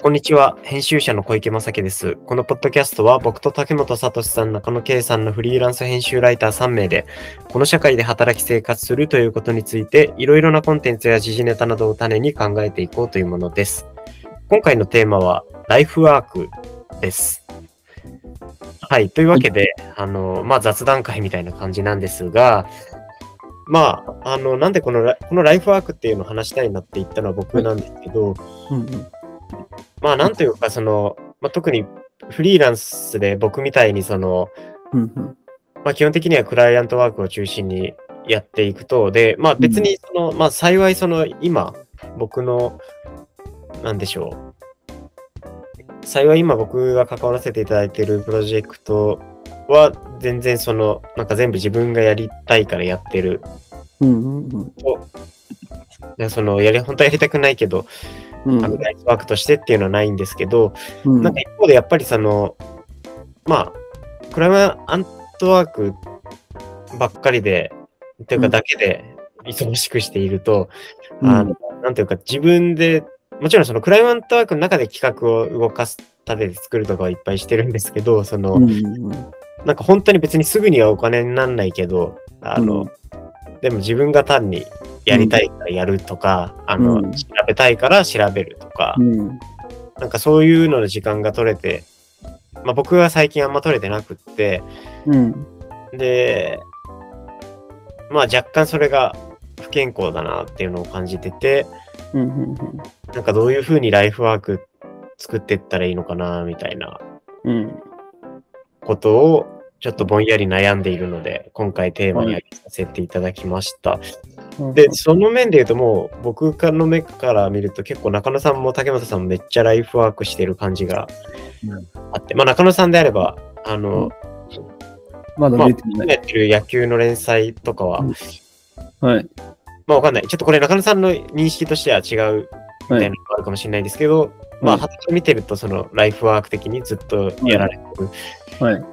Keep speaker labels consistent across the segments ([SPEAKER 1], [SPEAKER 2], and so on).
[SPEAKER 1] こんにちは。編集者の小池正樹です。このポッドキャストは僕と竹本聡さん、中野圭さんのフリーランス編集ライター3名で、この社会で働き生活するということについて、いろいろなコンテンツや時事ネタなどを種に考えていこうというものです。今回のテーマは、ライフワークです。はい。というわけで、あの、まあ、雑談会みたいな感じなんですが、まあ、あの、なんでこのラ、このライフワークっていうのを話したいなって言ったのは僕なんですけど、
[SPEAKER 2] うんうん
[SPEAKER 1] まあなんというかその、まあ、特にフリーランスで僕みたいにその、
[SPEAKER 2] うんうん
[SPEAKER 1] まあ、基本的にはクライアントワークを中心にやっていくと、で、まあ別にその、まあ幸いその今僕の、なんでしょう。幸い今僕が関わらせていただいているプロジェクトは全然その、なんか全部自分がやりたいからやってる。
[SPEAKER 2] うんうんうん
[SPEAKER 1] でそのやり、本当はやりたくないけど、
[SPEAKER 2] うん。
[SPEAKER 1] あのライフワークとしてっていうのはないんですけど、
[SPEAKER 2] うん。
[SPEAKER 1] なんか一方でやっぱりその、まあ、クライアントワークばっかりで、というか
[SPEAKER 2] うん。
[SPEAKER 1] だけで忙しくしていると、
[SPEAKER 2] うん。
[SPEAKER 1] あの、なんていうか自分で、もちろんそのクライアントワークの中で企画を動かすためで作るとかはいっぱいしてるんですけど、その、
[SPEAKER 2] うんうん。
[SPEAKER 1] なんか本当に別にすぐにはお金になんないけど、あの、
[SPEAKER 2] うん。
[SPEAKER 1] でも自分が単にやりたいからやるとか、あの、
[SPEAKER 2] うん。
[SPEAKER 1] 調べたいから調べるとか、
[SPEAKER 2] うん。
[SPEAKER 1] なんかそういうのの時間が取れて、まあ僕は最近あんま取れてなくって、
[SPEAKER 2] うん。
[SPEAKER 1] で、まあ若干それが不健康だなっていうのを感じてて、なんかどういうふうにライフワーク作っていったらいいのかなみたいな
[SPEAKER 2] うん
[SPEAKER 1] ことをちょっとぼんやり悩んでいるので、今回テーマに挙げさせていただきました。
[SPEAKER 2] うん。
[SPEAKER 1] で、その面で言うともう僕の目から見ると結構中野さんも竹本さんもめっちゃライフワークしてる感じがあって、まあ中野さんであれば、あの、
[SPEAKER 2] まだ
[SPEAKER 1] まあ
[SPEAKER 2] 出ていない。
[SPEAKER 1] やってる野球の連載とかは、
[SPEAKER 2] うん。はい。
[SPEAKER 1] まあわかんない。ちょっとこれ中野さんの認識としては違うみた
[SPEAKER 2] はいい。
[SPEAKER 1] なのがあるかもしれないですけど、まあ、
[SPEAKER 2] はい。
[SPEAKER 1] はた見てると、そのライフワーク的にずっとやられてる。
[SPEAKER 2] はい。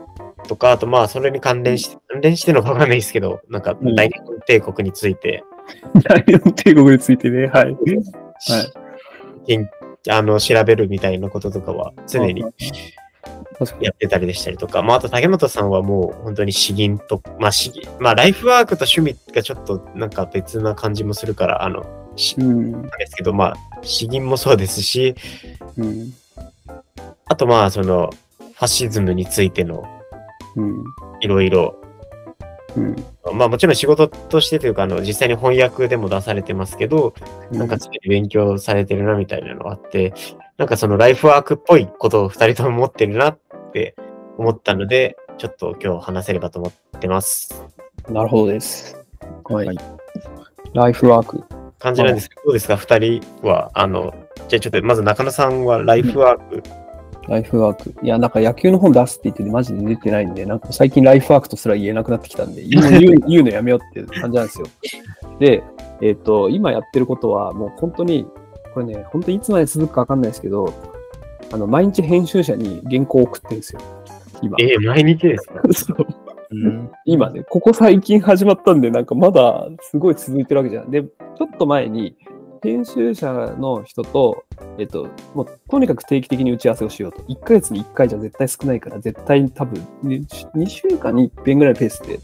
[SPEAKER 1] とか、あとまあ、それに関連して、関連してるのかわかんないですけど、なんか
[SPEAKER 2] うん。
[SPEAKER 1] 大日本帝国について、
[SPEAKER 2] ライオン帝国についてね。はい。はい。
[SPEAKER 1] 研あの調べるみたいなこととかは常に。やってたりでしたりとか、まあ、あと竹本さんはもう本当に詩吟と、まあ、詩吟、まあ、ライフワークと趣味がちょっとなんか別な感じもするから、あの、し
[SPEAKER 2] うん。
[SPEAKER 1] ですけど、まあ、詩吟もそうですし、
[SPEAKER 2] うん。
[SPEAKER 1] あとまあ、その、ファシズムについての
[SPEAKER 2] うん。
[SPEAKER 1] いろいろ、
[SPEAKER 2] うん。
[SPEAKER 1] まあもちろん仕事としてというか、あの、実際に翻訳でも出されてますけど、なんか常に勉強されてるなみたいなのがあって、なんかそのライフワークっぽいことを二人とも持ってるなって思ったので、ちょっと今日話せればと思ってます。
[SPEAKER 2] なるほどです。はい。ライフワーク。
[SPEAKER 1] 感じなんですけど、どうですか？二人は、あの、じゃあちょっとまず中野さんはライフワーク、
[SPEAKER 2] ライフワーク。いや、なんか野球の本出すって言っててマジで出てないんで、なんか最近ライフワークとすら言えなくなってきたんで、言う 言うのやめようって感じなんですよ。で、えっ、と、今やってることはもう本当に、これね、本当にいつまで続くかわかんないですけど、あの、毎日編集者に原稿を送ってるんですよ。今。
[SPEAKER 1] えー毎日ですか？
[SPEAKER 2] そう今ね、ここ最近始まったんで、なんかまだすごい続いてるわけじゃん。で、ちょっと前に、編集者の人と、えっと、もうとにかく定期的に打ち合わせをしようと。1ヶ月に1回じゃ絶対少ないから、絶対多分、2週間に1遍ぐらいペースで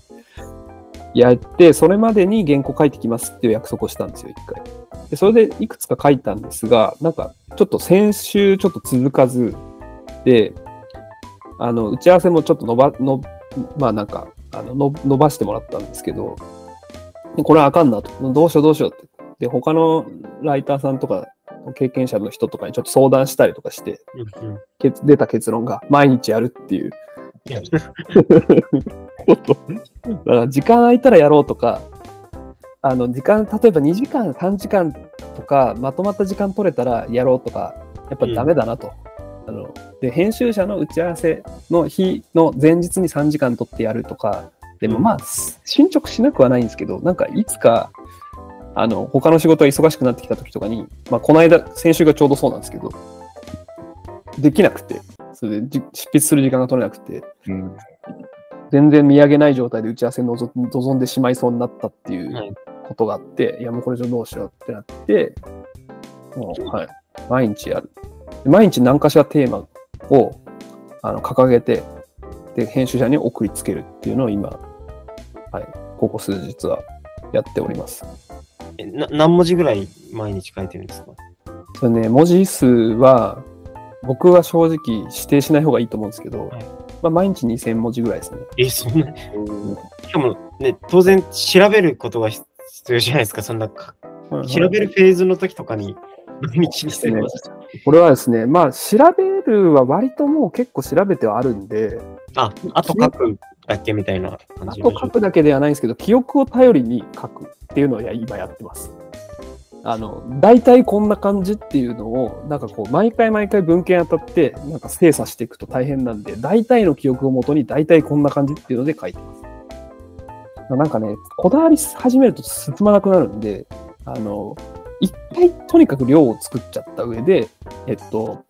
[SPEAKER 2] やって、それまでに原稿書いてきますっていう約束をしたんですよ、1回。で、それでいくつか書いたんですが、なんか、ちょっと先週ちょっと続かず、で、あの、打ち合わせもちょっと伸ば、のまあなんか、あのの伸ばしてもらったんですけど、これはあかんなと。どうしようどうしようって。で、他のライターさんとか、経験者の人とかにちょっと相談したりとかして、
[SPEAKER 1] うん
[SPEAKER 2] 出た結論が、毎日やるっていう。だから、時間空いたらやろうとか、あの、時間、例えば2時間、3時間とか、まとまった時間取れたらやろうとか、やっぱダメだなと。あので、編集者の打ち合わせの日の前日に3時間取ってやるとか、でもまあ、進捗しなくはないんですけど、なんかいつか、あの、他の仕事が忙しくなってきた時とかに、まあ、この間、先週がちょうどそうなんですけど、できなくて、それでじ執筆する時間が取れなくて、
[SPEAKER 3] うん
[SPEAKER 2] 全然見上げない状態で打ち合わせに臨望んでしまいそうになったってい
[SPEAKER 1] はいう
[SPEAKER 2] ことがあって、い、やもうこれじゃどうしようってなって、もうはい、毎日やる。毎日何かしらテーマをあの掲げて、で、編集者に送りつけるっていうのを今、はい、ここ数日はやっております。
[SPEAKER 1] えな何文字ぐらい毎日書いてるんですか？
[SPEAKER 2] それね、文字数は、僕は正直指定しない方がいいと思うんですけど、
[SPEAKER 1] はい。
[SPEAKER 2] まあ、毎日2000文字ぐらいですね。
[SPEAKER 1] え、そんな、しかもね、当然調べることが必要じゃないですか、そんなか、調べるフェーズの時とかに、毎日にして
[SPEAKER 2] ね。これはですね、まあ、調べるは割ともう結構調べてはあるんで、
[SPEAKER 1] あ、あと書くだけみたいな感
[SPEAKER 2] あと書くだけではないんですけど、記憶を頼りに書くっていうのをや今やってます。あの、大体こんな感じっていうのを、なんかこう、毎回毎回文献当たって、なんか精査していくと大変なんで、大体の記憶をもとに大体こんな感じっていうので書いてます。なんかね、こだわり始めると進まなくなるんで、あの、一回とにかく量を作っちゃった上で、えっと、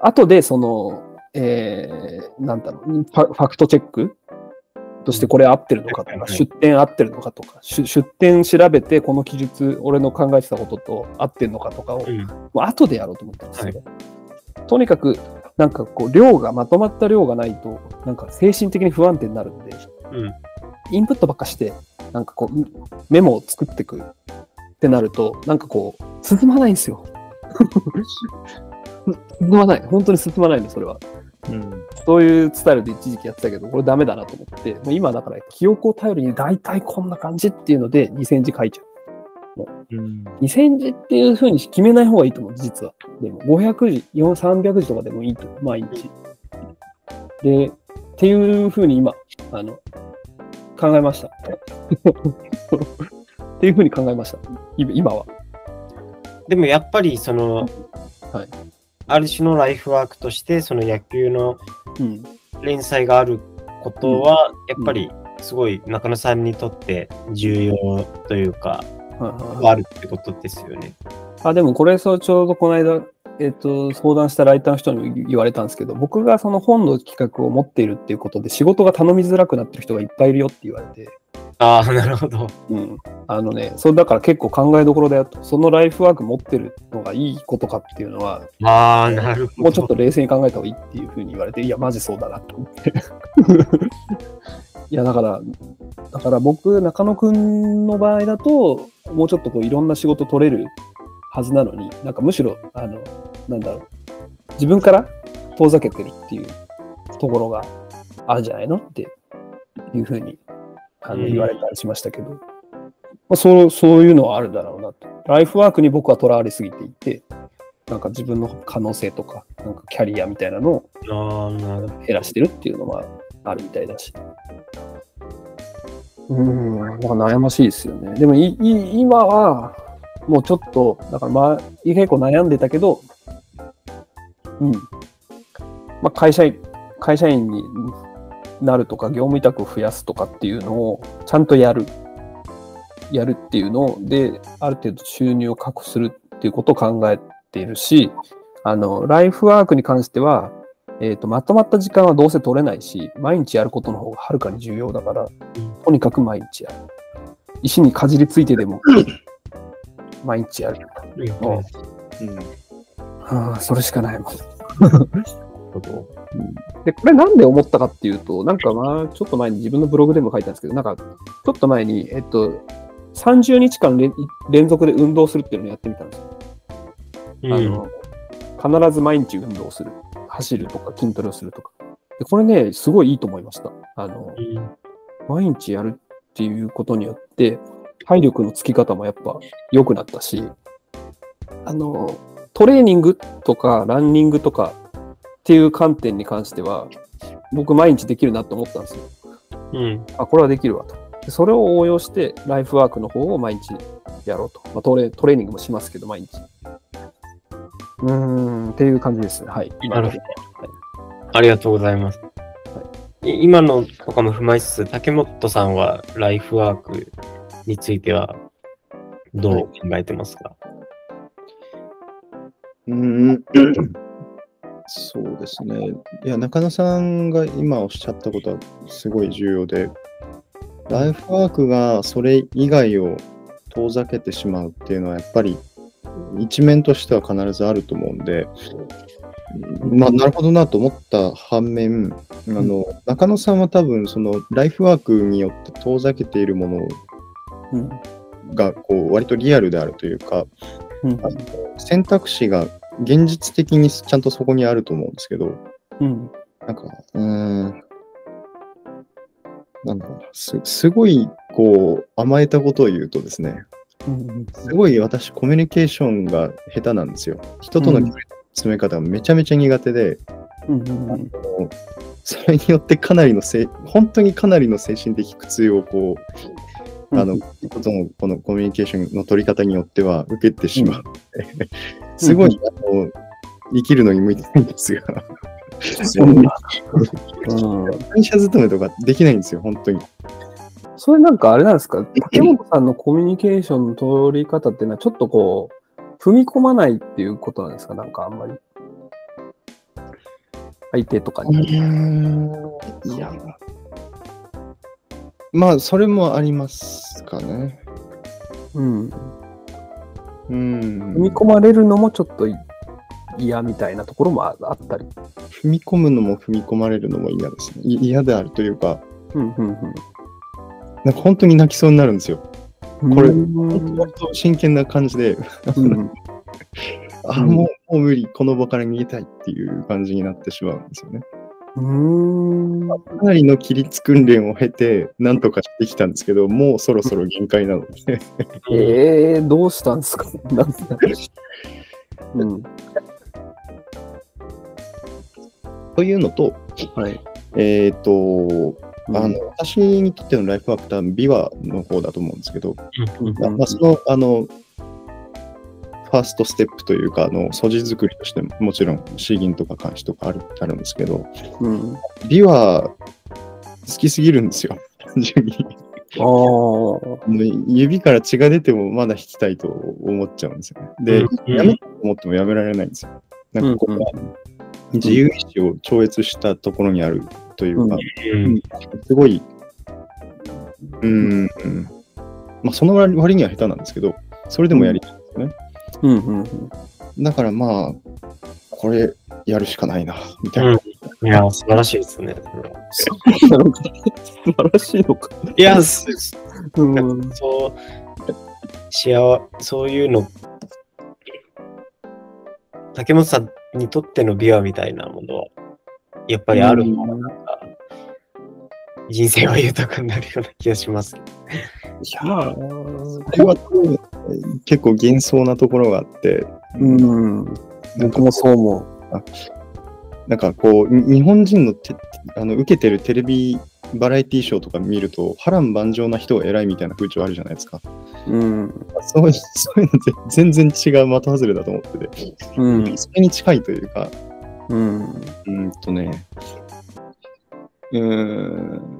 [SPEAKER 2] 後でその、えー、なんだろう、ファファクトチェックとしてこれ合ってるのかとか、
[SPEAKER 1] はい
[SPEAKER 2] 出典合ってるのかとか、出出典調べてこの記述、俺の考えてたことと合ってるのかとかを、
[SPEAKER 1] うん。
[SPEAKER 2] もう後でやろうと思ってます、ねとにかく、なんかこう、量が、まとまった量がないと、なんか精神的に不安定になるんで、
[SPEAKER 1] うん。
[SPEAKER 2] インプットばっかして、なんかこう、メモを作っていくってなると、なんかこう、進まないんですよ。進まない。本当に進まないの、それは。
[SPEAKER 3] うん。
[SPEAKER 2] そういうスタイルで一時期やってたけど、これダメだなと思って、もう今だから記憶を頼りに大体こんな感じっていうので2000字書いちゃう。
[SPEAKER 3] うん。
[SPEAKER 2] 2000字っていう風に決めない方がいいと思う、実は。でも500字、4 300字とかでもいいと思う、毎日。で、っていう風に今、あの、考えました。っていう風に考えました。い今は。
[SPEAKER 1] でもやっぱりその、
[SPEAKER 2] はい
[SPEAKER 1] ある種のライフワークとして、その野球の
[SPEAKER 2] うん。
[SPEAKER 1] 連載があることは、やっぱりすごい中野さんにとって重要というか、あるってことですよね。
[SPEAKER 2] あ、でもこれ、そうちょうどこの間、えっ、と、相談したライターの人にも言われたんですけど、僕がその本の企画を持っているっていうことで、仕事が頼みづらくなってる人がいっぱいいるよって言われて、
[SPEAKER 1] ああ、なるほど。
[SPEAKER 2] うん。あのね、それだから結構考えどころだよと。そのライフワーク持ってるのがいいことかっていうのは、
[SPEAKER 1] ああ、なるほど。
[SPEAKER 2] もうちょっと冷静に考えた方がいいっていうふうに言われて、いや、マジそうだなと思って。いや、だから、だから僕、中野くんの場合だと、もうちょっとこういろんな仕事取れるはずなのに、なんかむしろ、あの、なんだろう、自分から遠ざけてるっていうところがあるんじゃないのっていうふうにあの
[SPEAKER 1] うん
[SPEAKER 2] 言われたりしましたけど、まあ、そうそういうのはあるだろうなと。ライフワークに僕はとらわれすぎていて、なんか自分の可能性とか、なんかキャリアみたいなのを減らしてるっていうのはあるみたいだし。うーん、なんか悩ましいですよね。でもいい今は、もうちょっと、だからまあ、結構悩んでたけど、うん。まあ、会社員、会社員になるとか、業務委託を増やすとかっていうのをちゃんとやる。やるっていうので、ある程度収入を確保するっていうことを考えているし、あの、ライフワークに関しては、えっ、と、まとまった時間はどうせ取れないし、毎日やることの方がはるかに重要だから、とにかく毎日やる。石にかじりついてでも、毎日やる。
[SPEAKER 1] ど。
[SPEAKER 2] うん
[SPEAKER 3] うん。
[SPEAKER 2] はあ、それしかないもん。で、これなんで思ったかっていうと、なんかまあ、ちょっと前に自分のブログでも書いたんですけど、なんか、ちょっと前に、えっと、30日間連連続で運動するっていうのをやってみたんですよ。
[SPEAKER 1] うん
[SPEAKER 2] あの、必ず毎日運動する。走るとか筋トレをするとか。で、これね、すごいいいと思いました。あの、
[SPEAKER 1] うん
[SPEAKER 2] 毎日やるっていうことによって、体力のつき方もやっぱ良くなったし、あの、トレーニングとかランニングとかっていう観点に関しては、僕毎日できるなと思ったんですよ。
[SPEAKER 1] うん。
[SPEAKER 2] あ、これはできるわと。でそれを応用して、ライフワークの方を毎日やろうと。まあ、トレトレーニングもしますけど、毎日。うーん、っていう感じですね。はい。今
[SPEAKER 1] なるほどありがとうございます。い今のとかも踏まえつつ、竹本さんはライフワークについてはどう考えてますか、
[SPEAKER 3] うん、そうですね。いや、中野さんが今おっしゃったことはすごい重要で、ライフワークがそれ以外を遠ざけてしまうっていうのはやっぱり一面としては必ずあると思うんで、まあ、なるほどなと思った反面、あの中野さんは多分、そのライフワークによって遠ざけているもの
[SPEAKER 2] うん。
[SPEAKER 3] がこう割とリアルであるというか、
[SPEAKER 2] うん
[SPEAKER 3] 選択肢が現実的にちゃんとそこにあると思うんですけど、
[SPEAKER 2] うん。
[SPEAKER 3] なんか、うーん、なんだろうな、すすごいこう甘えたことを言うとですね、
[SPEAKER 2] うん。
[SPEAKER 3] すごい私、コミュニケーションが下手なんですよ。人との距離の詰め方がめちゃめちゃ苦手で、
[SPEAKER 2] うん。うん。
[SPEAKER 3] それによってかなりのせい、本当にかなりの精神的苦痛をこう、あの、人とのこのコミュニケーションの取り方によっては受けてしまうので、すごい、あの、生きるのに向いてないんですが。会社勤めとかできないんですよ、本当に。
[SPEAKER 2] それなんかあれなんですか？竹本さんのコミュニケーションの取り方っていうのはちょっとこう、踏み込まないっていうことなんですか？なんかあんまり。相手とかに。
[SPEAKER 3] いや、まあ、それもありますかね。
[SPEAKER 2] うん。
[SPEAKER 3] うん。
[SPEAKER 2] 踏み込まれるのもちょっと嫌みたいなところもああったり。
[SPEAKER 3] 踏み込むのも踏み込まれるのも嫌ですね。い嫌であるというか、
[SPEAKER 2] うんうん
[SPEAKER 3] なんか本当に泣きそうになるんですよ。
[SPEAKER 2] うん。
[SPEAKER 3] これ
[SPEAKER 2] うん
[SPEAKER 3] 本当真剣な感じで、
[SPEAKER 2] うん
[SPEAKER 3] あ、もうもう無理、この場から逃げたいっていう感じになってしまうんですよね。
[SPEAKER 2] うん。
[SPEAKER 3] かなりの規律訓練を経て、なんとかしてきたんですけど、もうそろそろ限界なので、
[SPEAKER 2] えー、どうしたんですか？うん。
[SPEAKER 3] というのと、
[SPEAKER 2] はい。
[SPEAKER 3] えっ、と、あの、私にとってのライフワーク多分、ビワの方だと思うんですけど、
[SPEAKER 2] うん、
[SPEAKER 3] まあまあ、その、あの、ファーストステップというか、あの、素地作りとしても、もちろん、詩吟とか漢詩とかあるあるんですけど、
[SPEAKER 2] うん。
[SPEAKER 3] ビワ好きすぎるんですよ、単 純に。指から血が出てもまだ弾きたいと思っちゃうんですよね。で、
[SPEAKER 1] うん
[SPEAKER 3] やめと思ってもやめられないんですよ。なんかここは自由意志を超越したところにあるというか、
[SPEAKER 1] うん
[SPEAKER 3] すごい、うーん、うんまあその割割には下手なんですけど、それでもやりたいんですよね。
[SPEAKER 2] うんうんうん。
[SPEAKER 3] だからまあ、これやるしかないな、みたいな。
[SPEAKER 1] うんいや、素晴らしいですね。
[SPEAKER 2] 素晴らしいのか。
[SPEAKER 1] いや、す
[SPEAKER 2] うん。
[SPEAKER 1] そう、幸そういうの、竹本さんにとってのビワみたいなものは、やっぱりあるの
[SPEAKER 2] うん
[SPEAKER 1] な人生は豊かになるような気がします。
[SPEAKER 3] いやーこれは結構幻想なところがあって、
[SPEAKER 2] うん。僕もそう思う。
[SPEAKER 3] なんかこう、に日本人のてあの受けてるテレビバラエティショーとか見ると、波乱万丈な人が偉いみたいな風潮あるじゃないですか。
[SPEAKER 2] うん。
[SPEAKER 3] そういうそういうのって全然違う的外れだと思ってて、
[SPEAKER 2] うん。
[SPEAKER 3] それに近いというか、
[SPEAKER 2] うん。
[SPEAKER 3] うーんとね、うーん、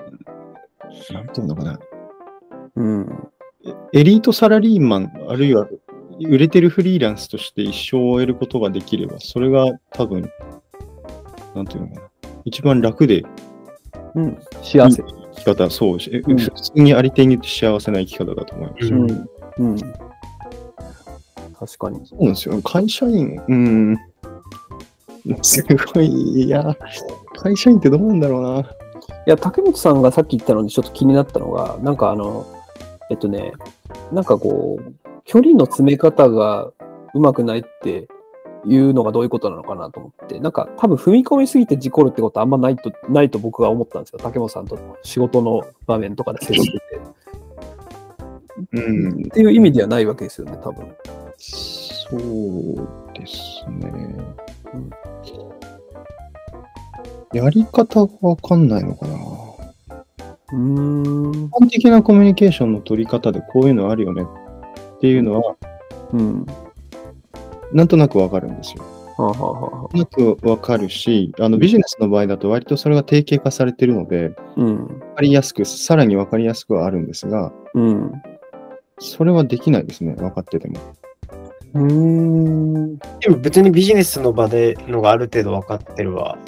[SPEAKER 3] なんていうのかな、
[SPEAKER 2] うん。
[SPEAKER 3] エエリートサラリーマン、あるいは売れてるフリーランスとして一生を終えることができれば、それが多分、なんていうのかな、一番楽で
[SPEAKER 2] うん。幸せ。
[SPEAKER 3] 生き方、そう、
[SPEAKER 2] うん
[SPEAKER 3] 普通にありていに幸せな生き方だと思います。
[SPEAKER 1] う
[SPEAKER 2] うんん。うん。確かに。
[SPEAKER 3] そうなんですよ。会社員、うん。すごい、いや、会社員ってどうなんだろうな。
[SPEAKER 2] いや、竹本さんがさっき言ったのにちょっと気になったのが、なんかあの、えっとね、なんかこう、距離の詰め方がうまくないっていうのがどういうことなのかなと思って、なんか多分踏み込みすぎて事故るってことはあんまないと、ないと僕は思ったんですよ。竹本さんと仕事の場面とかで接してて。
[SPEAKER 3] うん
[SPEAKER 2] っ、ていう意味ではないわけですよね、多分。
[SPEAKER 3] そうですね。
[SPEAKER 2] うん
[SPEAKER 3] やり方がわかんないのかな。
[SPEAKER 2] うーん。
[SPEAKER 3] 一般的なコミュニケーションの取り方でこういうのあるよねっていうのは、
[SPEAKER 2] うん。
[SPEAKER 3] なんとなくわかるんですよ。
[SPEAKER 2] はあ、はあ
[SPEAKER 3] なんとなくわかるし、あのビジネスの場合だと割とそれが定型化されてるので、
[SPEAKER 2] うん。
[SPEAKER 3] わかりやすく、さらにわかりやすくはあるんですが、
[SPEAKER 2] うん。
[SPEAKER 3] それはできないですね、分かってても。
[SPEAKER 2] うーん。
[SPEAKER 1] でも別にビジネスの場でのがある程度分かってるわ。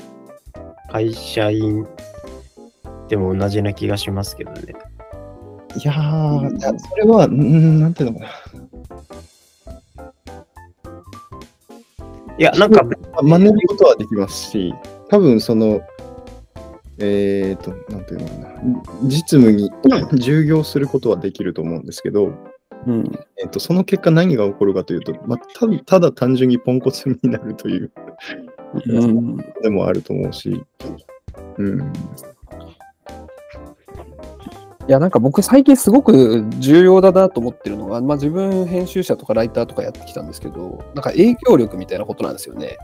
[SPEAKER 1] 会社員でも同じな気がしますけどね。
[SPEAKER 3] いやー、いやそれは、うーん、なんていうのかな。
[SPEAKER 1] いや、なんか、
[SPEAKER 3] 真似ることはできますし、多分その、えっ、と、なんていうのかな、実務に従業することはできると思うんですけど、
[SPEAKER 2] うん。
[SPEAKER 3] えっとその結果何が起こるかというと、まあ、たただ単純にポンコツになるという
[SPEAKER 2] うん。
[SPEAKER 3] でもあると思うし、うん、
[SPEAKER 2] いや、なんか僕最近すごく重要だなと思ってるのが、まあ自分編集者とかライターとかやってきたんですけど、なんか影響力みたいなことなんですよね。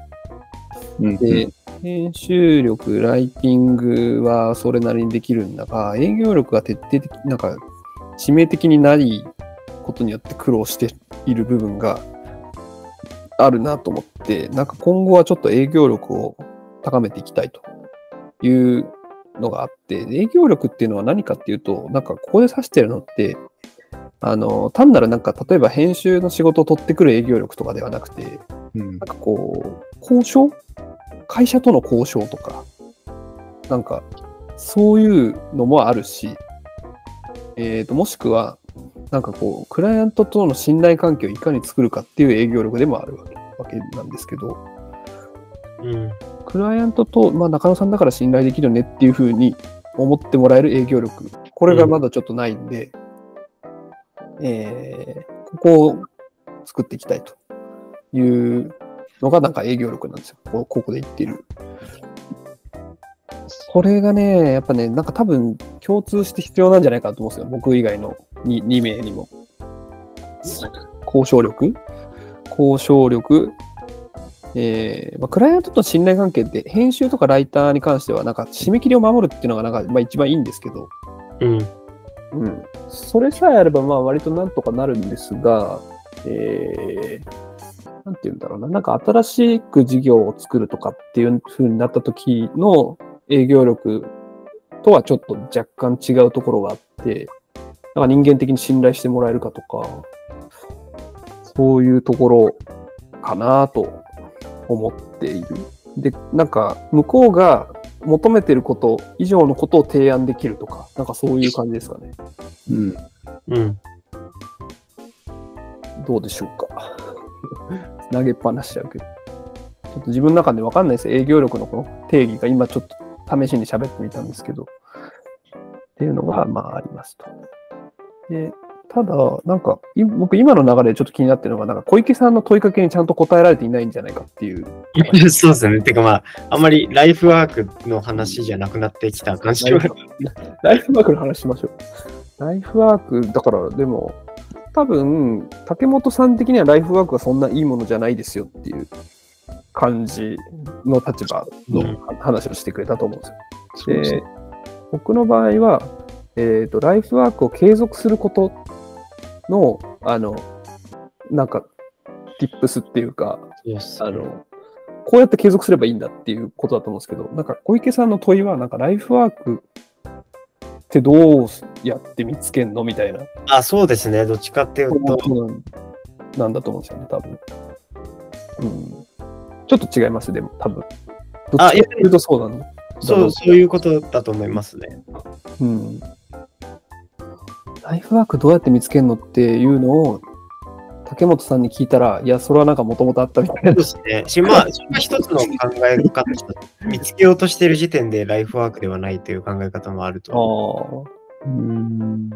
[SPEAKER 3] うん
[SPEAKER 2] で、編集力、ライティングはそれなりにできるんだが、営業力が徹底的、なんか致命的にないことによって苦労している部分があるなと思って、なんか今後はちょっと営業力を高めていきたいというのがあって、営業力っていうのは何かっていうと、なんかここで指してるのって、あの、単なるなんか例えば編集の仕事を取ってくる営業力とかではなくて、
[SPEAKER 3] うん。
[SPEAKER 2] なんかこう、交渉？会社との交渉とか、なんか、そういうのもあるし、えーと、もしくは、なんかこう、クライアントとの信頼関係をいかに作るかっていう営業力でもあるわけなんですけど、
[SPEAKER 1] うん。
[SPEAKER 2] クライアントと、まあ、中野さんだから信頼できるねっていうふうに思ってもらえる営業力、これがまだちょっとないんで、えーここを作っていきたいというのがなんか営業力なんですよ。こここで言っている。それがね、やっぱね、なんか多分共通して必要なんじゃないかなと思うんですよ。僕以外の 2, 2名にも。交渉力交渉力、えーまあ、クライアントとの信頼関係って編集とかライターに関してはなんか締め切りを守るっていうのがなんか、まあ、一番いいんですけど、
[SPEAKER 1] うん。
[SPEAKER 2] うん、それさえあればまあ割となんとかなるんですが、えー、なんて言うんだろうな、なんか新しく事業を作るとかっていう風になった時の営業力とはちょっと若干違うところがあって、なんか人間的に信頼してもらえるかとか、そういうところかなと思っている。で、なんか向こうが求めてること以上のことを提案できるとか、なんかそういう感じですかね。
[SPEAKER 3] うん
[SPEAKER 1] うん。
[SPEAKER 2] どうでしょうか。投げっぱなしちゃうけど。ちょっと自分の中で分かんないです。営業力のこの定義が今ちょっと試しに喋ってみたんですけど。っていうのが、まあありますと。で、ただ、なんか、い僕今の流れでちょっと気になってるのが、なんか小池さんの問いかけにちゃんと答えられていないんじゃないかっていう。
[SPEAKER 1] そうですね。てかまあ、あんまりライフワークの話じゃなくなってきた感じは。
[SPEAKER 2] ライフワークの話しましょう。ライフワーク、だからでも、多分、竹本さん的にはライフワークはそんないいものじゃないですよっていう感じの立場の話をしてくれたと思うんですよ。
[SPEAKER 3] ですね
[SPEAKER 2] で、僕の場合は、えっ、と、ライフワークを継続することの、あの、なんか、tips っていうか、あの、こうやって継続すればいいんだっていうことだと思うんですけど、なんか小池さんの問いは、なんかライフワークってどうやって見つけんのみたいな
[SPEAKER 1] あ、そうですね。どっちかっていうと、
[SPEAKER 2] なんだと思うんですよね、多分。うん。ちょっと違います、でも、多分。どっちかっていうとそうなんだ。
[SPEAKER 1] そう、そういうことだと思いますね。
[SPEAKER 2] うん。ライフワークどうやって見つけるのっていうのを、竹本さんに聞いたら、いや、それはなんかもともとあったみたいな
[SPEAKER 1] そうで。すね。しまあ、それは一つの考え方、見つけようとしている時点でライフワークではないという考え方もあると
[SPEAKER 2] あ
[SPEAKER 1] 思う。
[SPEAKER 2] あ。うん。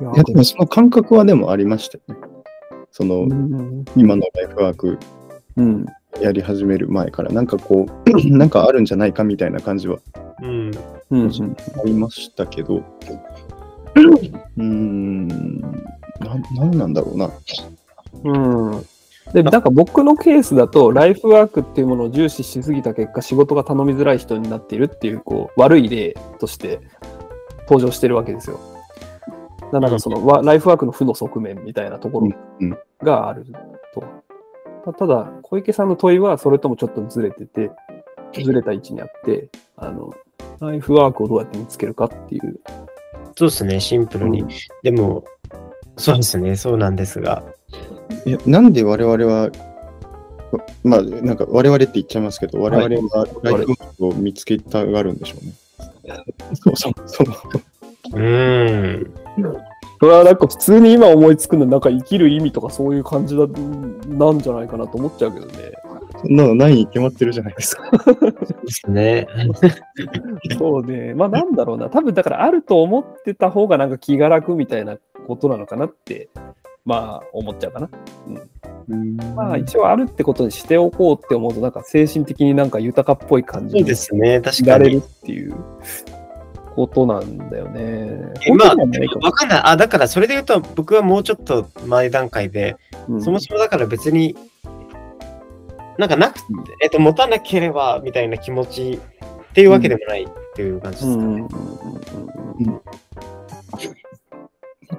[SPEAKER 2] いや
[SPEAKER 3] いや、でもその感覚はでもありましたよね。その、
[SPEAKER 2] うん。
[SPEAKER 3] 今のライフワーク
[SPEAKER 2] うん。
[SPEAKER 3] やり始める前から、なんかこう、なんかあるんじゃないかみたいな感じは
[SPEAKER 1] うん。
[SPEAKER 2] うん。
[SPEAKER 3] ありましたけど、うーん、ななんなんだろうな。
[SPEAKER 2] うん。で、なんか僕のケースだと、ライフワークっていうものを重視しすぎた結果、仕事が頼みづらい人になっているっていう、こう、悪い例として登場してるわけですよ。ななんかその、わライフワークの負の側面みたいなところ
[SPEAKER 3] うん
[SPEAKER 2] があると。たただ、小池さんの問いは、それともちょっとずれてて、ずれた位置にあって、あの、ライフワークをどうやって見つけるかっていう。
[SPEAKER 1] そうですね。シンプルに。
[SPEAKER 2] うん
[SPEAKER 1] でも、そうですね。そうなんですが。
[SPEAKER 3] いやなんで我々は、まあ、なんか我々って言っちゃいますけど、我々はライフワークを見つけたがるんでしょうね。そうそうそう。
[SPEAKER 1] うーん。
[SPEAKER 2] それはなんか普通に今思いつくのなんか生きる意味とかそういう感じだなんじゃないかなと思っちゃうけどね。
[SPEAKER 3] そんなのないに決まってるじゃないですか。
[SPEAKER 1] ですね。
[SPEAKER 2] そうね。まあなんだろうな。多分だからあると思ってた方がなんか気が楽みたいなことなのかなって、まあ思っちゃうかな。まあ一応あるってことにしておこうって思うと、なんか精神的になんか豊かっぽい感じ
[SPEAKER 1] そう
[SPEAKER 2] に
[SPEAKER 1] ですね。確かに
[SPEAKER 2] いられる。っていうことなんだよね。
[SPEAKER 1] えまあ、わかんない。あ、だからそれで言うと、僕はもうちょっと前段階で、
[SPEAKER 2] うん
[SPEAKER 1] そもそもだから別に、なんかなくて、えっと、持たなければみたいな気持ちっていうわけでもないっていう感じですかね。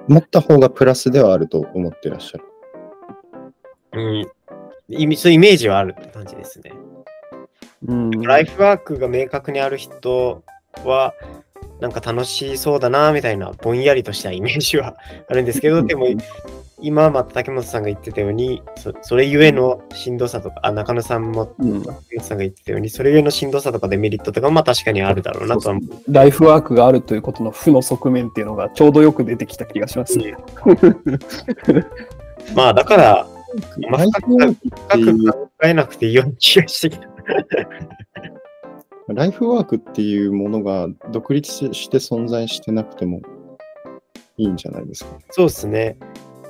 [SPEAKER 3] 持った方がプラスではあると思ってらっしゃる。
[SPEAKER 1] うん。意味そうイメージはあるって感じですね。
[SPEAKER 2] うん
[SPEAKER 1] ライフワークが明確にある人は、なんか楽しそうだなみたいなぼんやりとしたイメージはあるんですけど、でも今また竹本さんが言ってたように、そそれゆえのしんどさとか、あ中野さんも
[SPEAKER 2] うん
[SPEAKER 1] 竹本さんが言ってたように、それゆえのしんどさとかデメリットとかもまあ確かにあるだろうなとは思う。
[SPEAKER 2] ライフワークがあるということの負の側面っていうのがちょうどよく出てきた気がしますね。
[SPEAKER 1] まあだから、まあ
[SPEAKER 3] ライフワークっていう
[SPEAKER 1] 深く考えなくていいような気がしてきた。
[SPEAKER 3] ライフワークっていうものが独立して存在してなくてもいいんじゃないですか？
[SPEAKER 1] そうですね。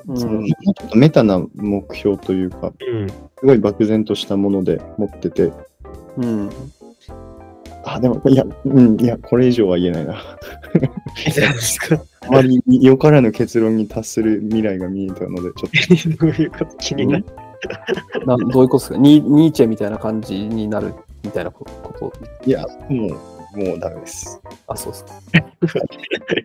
[SPEAKER 2] うん
[SPEAKER 3] そのちょっとメタな目標というか、
[SPEAKER 1] うん。
[SPEAKER 3] すごい漠然としたもので持ってて、
[SPEAKER 2] うん
[SPEAKER 3] あ、でも、いや、うん、いや、これ以上は言えないな。
[SPEAKER 1] いいじゃないですか。
[SPEAKER 3] あまりよからぬ結論に達する未来が見えたので、ちょっ
[SPEAKER 1] どういうこと？気になる。
[SPEAKER 2] などういうことですか？ニニーチェみたいな感じになるみたいなこと？
[SPEAKER 3] と、いや、もう、もうダメです。
[SPEAKER 2] あ、そうですか。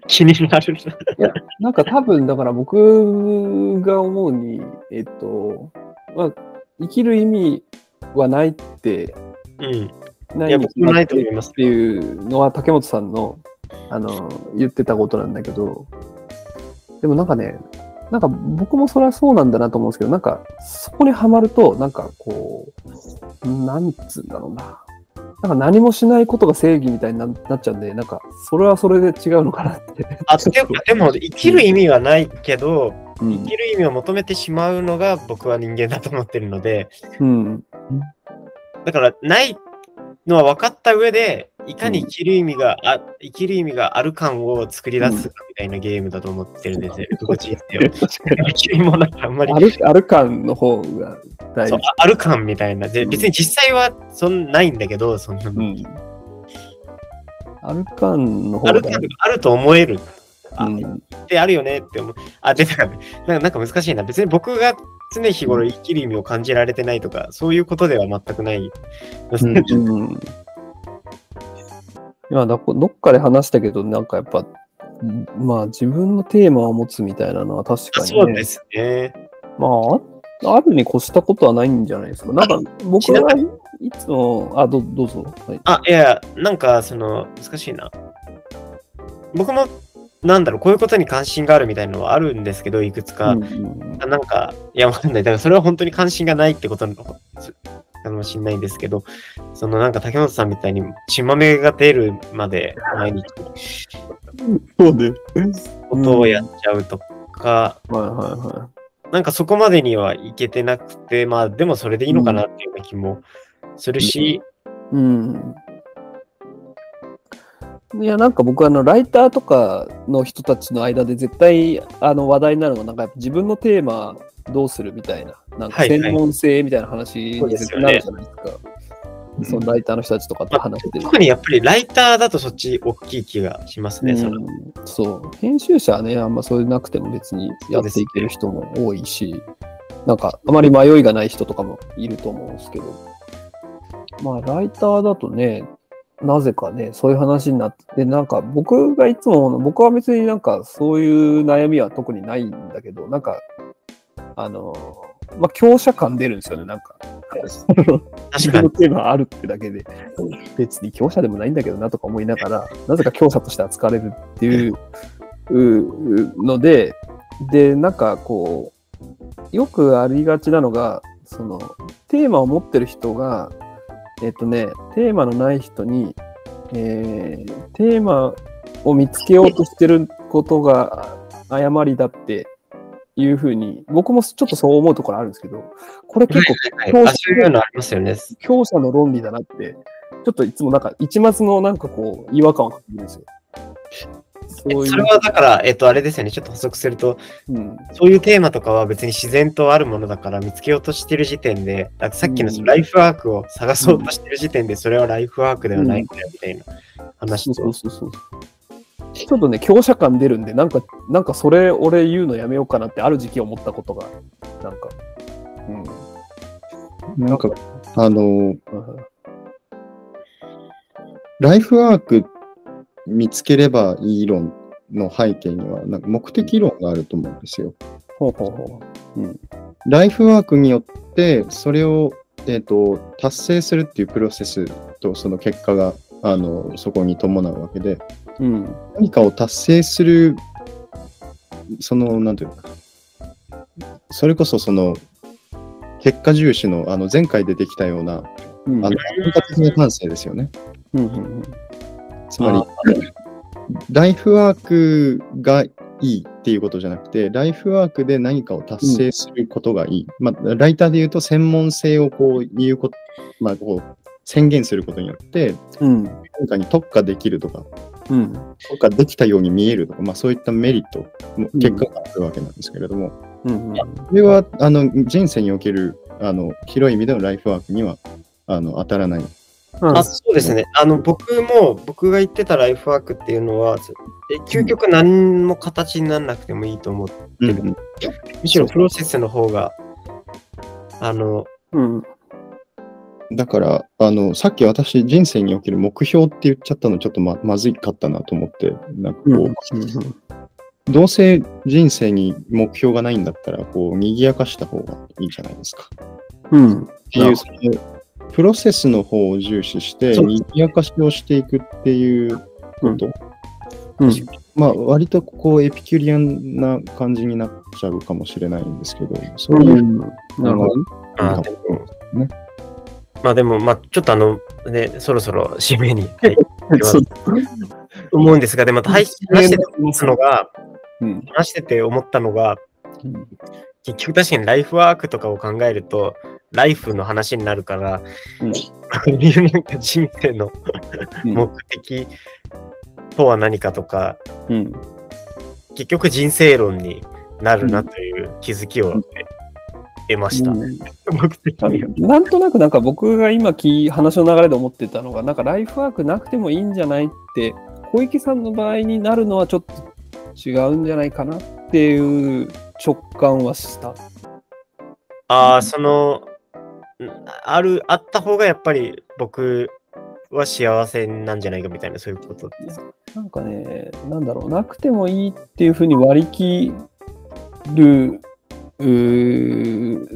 [SPEAKER 1] 気になるな。
[SPEAKER 2] なんか多分、だから僕が思うに、えっと、まあ、生きる意味はないって、
[SPEAKER 1] うん。
[SPEAKER 2] ない
[SPEAKER 1] いや僕もないと思います
[SPEAKER 2] っていうのは竹本さんの、あの、言ってたことなんだけど、でもなんかね、なんか僕もそれはそうなんだなと思うんですけど、なんかそこにはまると、なんかこう、なんつうんだろうな。なんか何もしないことが正義みたいにななっちゃうんで、なんかそれはそれで違うのかなって。
[SPEAKER 1] あでもでも、生きる意味はないけど、
[SPEAKER 2] うん
[SPEAKER 1] 生きる意味を求めてしまうのが僕は人間だと思ってるので、
[SPEAKER 2] うん。
[SPEAKER 1] だから、ないのは分かった上で、いかに生きる意味が、あ生きる意味がある感を作り出すかみたいなゲームだと思ってるんですよ、僕人生を。
[SPEAKER 2] 確かに。
[SPEAKER 1] 生きる意味もなんかあんまり
[SPEAKER 2] ある、ある感の方が大事。
[SPEAKER 1] あある感みたいな。で別に実際はそんないんだけど、そんなの。
[SPEAKER 2] うん。ある感の方が
[SPEAKER 1] ある感があると思える。あ、
[SPEAKER 2] うん
[SPEAKER 1] ってあるよねって思う。あ、で、だからなんかなんか難しいな。別に僕が常日頃生きる意味を感じられてないとか、そういうことでは全くない。
[SPEAKER 2] うん。いや、どっかで話したけど、なんかやっぱ、まあ自分のテーマを持つみたいなのは確かに、ね。
[SPEAKER 1] そうですね。
[SPEAKER 2] まあ、ああるに越したことはないんじゃないですか。なんか僕はいつも、あ、どどうぞ。はい。
[SPEAKER 1] あ、いや、なんか、その、難しいな。僕も、なんだろう、こういうことに関心があるみたいなのはあるんですけど、いくつか。
[SPEAKER 2] うんうん
[SPEAKER 1] あなんか、いや、わかんない。だから、それは本当に関心がないってことなのかもしれないんですけど、そのなんか竹本さんみたいに血豆が出るまで毎日
[SPEAKER 2] そうで。
[SPEAKER 1] ことをやっちゃうとか、
[SPEAKER 2] はいはいは
[SPEAKER 1] なんかそこまでにはいけてなくて、まあでもそれでいいのかなっていう気もするし、
[SPEAKER 2] い。うん。いや、なんか僕、あの、ライターとかの人たちの間で絶対、あの、話題になるのは、なんか自分のテーマどうするみたいな、なんか
[SPEAKER 1] はいはい
[SPEAKER 2] 専門性みたいな話に絶対なるじゃないですか。
[SPEAKER 3] うん
[SPEAKER 2] そのライターの人たちとかと話してる。
[SPEAKER 1] 特にやっぱりライターだとそっち大きい気がしますね。その
[SPEAKER 2] うん、そう。編集者はね、あんまそういうなくても別にやっていける人も多いし、なんかあまり迷いがない人とかもいると思うんですけど、まあライターだとね、なぜかね、そういう話になって、なんか僕がいつも僕は別になんかそういう悩みは特にないんだけど、なんか、あの、まあ強者感出るんですよね、なんか。自
[SPEAKER 1] 確かに。
[SPEAKER 2] 分のテーマあるってだけで、別に強者でもないんだけどなとか思いながら、なぜか強者として扱われるっていううので、で、なんかこう、よくありがちなのが、その、テーマを持ってる人が、えっとね、テーマのない人に、えーテーマを見つけようとしてることが誤りだっていうふうに、僕もちょっとそう思うところあるんですけど、これ結構
[SPEAKER 1] はいはいあそういうのね。
[SPEAKER 2] 強者の論理だなって、ちょっといつもなんか一末のなんかこう違和感を感じるんですよ。そういう。
[SPEAKER 1] それはだから、えっと、あれですよね。ちょっと補足すると、
[SPEAKER 2] うん。
[SPEAKER 1] そういうテーマとかは別に自然とあるものだから見つけようとしてる時点で、さっきのそのライフワークを探そうとしてる時点で、それはライフワークではないんだよみたいな話
[SPEAKER 2] う、そうそうそう。ちょっとね、強者感出るんで、なんか、なんかそれ俺言うのやめようかなってある時期思ったことが、なんか、うん。
[SPEAKER 3] なんか、あの、
[SPEAKER 2] うん
[SPEAKER 3] ライフワーク見つければいい論の背景には、なんか目的論があると思うんですよ。
[SPEAKER 2] ほうほうほ
[SPEAKER 3] ライフワークによって、それを、えー、と達成するっていうプロセスとその結果があのそこに伴うわけで、
[SPEAKER 2] う。うん。
[SPEAKER 3] 何かを達成する、その、なんていうのかな、それこそその、結果重視のあの前回出てきたような、
[SPEAKER 2] うん。
[SPEAKER 3] あの文化的な感性ですよね。
[SPEAKER 2] うんうん
[SPEAKER 3] つまり、ライフワークがいいっていうことじゃなくて、ライフワークで何かを達成することがいい。まあ、ライターで言うと、専門性をこう言うこと、まあ、こう宣言することによって、
[SPEAKER 2] うん。
[SPEAKER 3] 何かに特化できるとか、
[SPEAKER 2] うん。
[SPEAKER 3] 特化できたように見えるとか、まあ、そういったメリット、結果があるわけなんですけれども、
[SPEAKER 2] うん。
[SPEAKER 3] これはあの人生におけるあの広い意味でのライフワークにはあの当たらない。
[SPEAKER 1] あそうですね。あの、僕も、僕が言ってたライフワークっていうのは、え究極何も形にならなくてもいいと思う。
[SPEAKER 3] うん
[SPEAKER 1] むしろプロセスの方が、あの、
[SPEAKER 2] うん。
[SPEAKER 3] だからあの、さっき私、人生における目標って言っちゃったのちょっとままずいかったなと思って、なんかこう、
[SPEAKER 2] うん。
[SPEAKER 3] どうせ人生に目標がないんだったら、こう、賑やかした方がいいじゃないですか。
[SPEAKER 2] うん。
[SPEAKER 3] っていう、そのプロセスの方を重視して、
[SPEAKER 2] そう
[SPEAKER 3] 賑やかしをしていくっていうこと。
[SPEAKER 2] うん。
[SPEAKER 3] まあ、割とこう、エピキュリアンな感じになっちゃうかもしれないんですけど、そういう
[SPEAKER 2] うん。なるほど。
[SPEAKER 1] あ
[SPEAKER 3] うんね
[SPEAKER 1] まあでも、まあちょっとあの、ね、そろそろ締めに、はい、思うんですが、でも、話話してて思ったのが、
[SPEAKER 2] うん。
[SPEAKER 1] 話してて思ったのが、
[SPEAKER 2] うん
[SPEAKER 1] 結局確かにライフワークとかを考えると、ライフの話になるから、
[SPEAKER 2] うん
[SPEAKER 1] 人生の
[SPEAKER 2] うん
[SPEAKER 1] 目的とは何かとか、
[SPEAKER 2] うん。
[SPEAKER 1] 結局人生論になるなという気づきを得ました。
[SPEAKER 2] うん。なんとなくなんか僕が今聞い話の流れで思ってたのが、なんかライフワークなくてもいいんじゃないって、小池さんの場合になるのはちょっと違うんじゃないかなっていう直感はした。
[SPEAKER 1] ああ、その、んある、あった方がやっぱり僕は幸せなんじゃないかみたいな、そういうことですか？
[SPEAKER 2] なんかね、なんだろう、なくてもいいっていうふうに割り切る、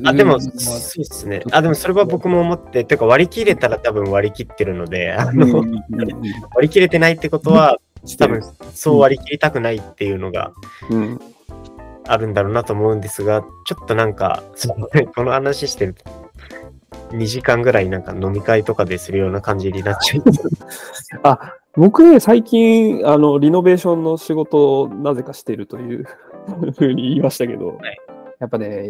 [SPEAKER 1] あ、でも、
[SPEAKER 2] う
[SPEAKER 1] そうですね。あ、でもそれは僕も思って、てか割り切れたら多分割り切ってるので、あの、割り切れてないってことは、多分そう割り切りたくないっていうのが
[SPEAKER 2] うん。
[SPEAKER 1] あるんだろうなと思うんですが、ちょっとなんか、そのねこの話してると、2時間ぐらいなんか飲み会とかでするような感じになっちゃう。
[SPEAKER 2] あ、僕ね、最近、あの、リノベーションの仕事をなぜかしてるという ふうに言いましたけど、
[SPEAKER 1] い
[SPEAKER 2] やっぱね、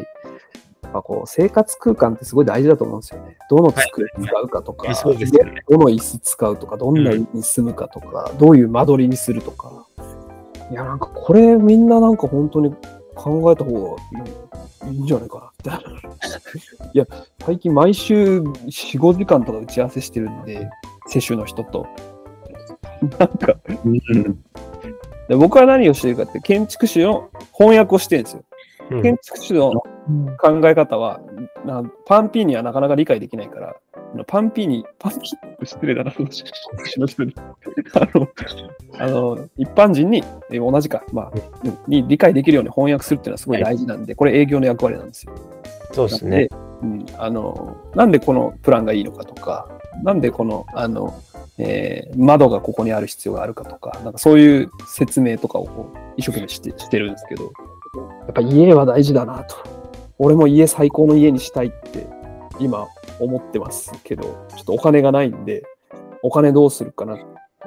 [SPEAKER 2] やっぱこう、生活空間ってすごい大事だと思うんですよね。どの机使うかとか、
[SPEAKER 1] はいね
[SPEAKER 2] どの椅子使うとか、どんな家に住むかとか、どういう間取りにするとか。いや、なんかこれみんななんか本当に考えた方がいいんじゃないかなって。いや、最近毎週4、5時間とか打ち合わせしてるんで、接種の人と。なんか、で僕は何をしてるかって、建築士の翻訳をしてるんですよ。
[SPEAKER 1] うん
[SPEAKER 2] 建築士の考え方は、なパンピーにはなかなか理解できないから、パンピーに、パンピー失礼だな、建築の人にあのあの一般人に、え同じか、まあ、うんに理解できるように翻訳するっていうのはすごい大事なんで、これ営業の役割なんですよ。
[SPEAKER 1] そうですね。
[SPEAKER 2] うん、あのなんでこのプランがいいのかとか、なんでこのあの、えー窓がここにある必要があるかとか、なんかそういう説明とかをこう一生懸命してしてるんですけど、やっぱ家は大事だなと。俺も家最高の家にしたいって今思ってますけど、ちょっとお金がないんで、お金どうするかな。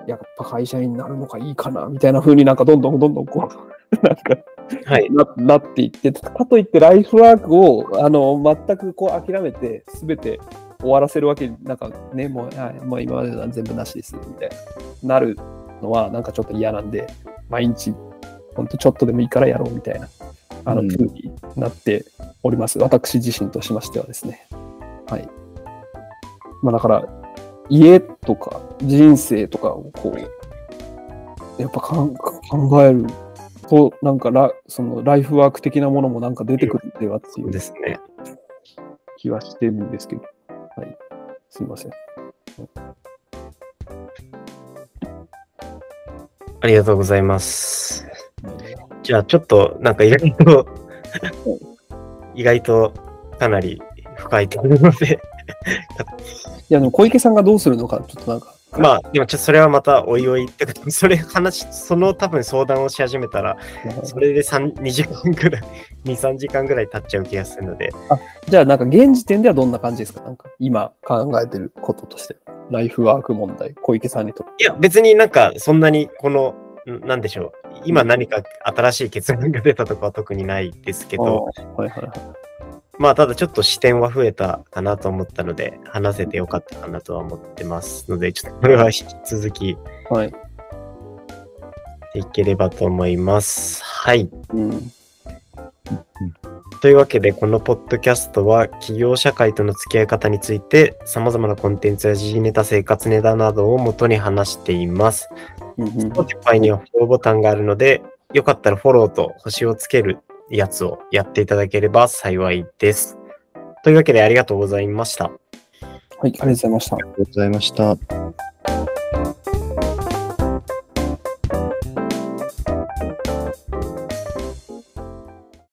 [SPEAKER 2] やっぱ会社員になるのがいいかなみたいな風になんかどんどんどんどんこう、なんか
[SPEAKER 1] はい。
[SPEAKER 2] ななっていって、かといってライフワークをあの全くこう諦めて、すべて終わらせるわけに、なんかね、もう、はい、もう今まで全部なしです、みたいな、なるのはなんかちょっと嫌なんで、毎日、ほんとちょっとでもいいからやろうみたいな、あの、
[SPEAKER 3] うん
[SPEAKER 2] 風になっております。私自身としましてはですね。はい。まあだから、家とか人生とかをこう、やっぱ考えると、なんかラそのライフワーク的なものもなんか出てくるんではってい
[SPEAKER 1] うですね。
[SPEAKER 2] 気はしてるんですけど、はい。すいません。
[SPEAKER 1] ありがとうございます。じゃあちょっとなんか意外と意外とかなり深いと思うので、
[SPEAKER 2] いや、でも小池さんがどうするのか、ちょっとなんか、
[SPEAKER 1] まあでもちょっとそれはまたおいおいってこと それ話、その多分相談をし始めたら、それで3 2時間ぐらい、2、3時間ぐらい経っちゃう気がするので、
[SPEAKER 2] じゃあなんか現時点ではどんな感じですか？なんか今考えてることとして。ライフワーク問題、小池さんにとって。
[SPEAKER 1] いや別になんかそんなにこの、んなんでしょう、今何か新しい結論が出たとかは特にないですけど、
[SPEAKER 2] はいはいはい。
[SPEAKER 1] まあただちょっと視点は増えたかなと思ったので、話せてよかったかなとは思ってますので、ちょっとこれは引き続き
[SPEAKER 2] はい。
[SPEAKER 1] いければと思います。はい。
[SPEAKER 2] うん。
[SPEAKER 1] というわけで、このポッドキャストは企業社会との付き合い方について様々なコンテンツや時事ネタ、生活ネタなどを元に話しています。Spotify にはフォローボタンがあるので、よかったらフォローと星をつけるやつをやっていただければ幸いです。というわけでありがとうございました。
[SPEAKER 2] はい、ありがとうございました。
[SPEAKER 3] ありがとうございました。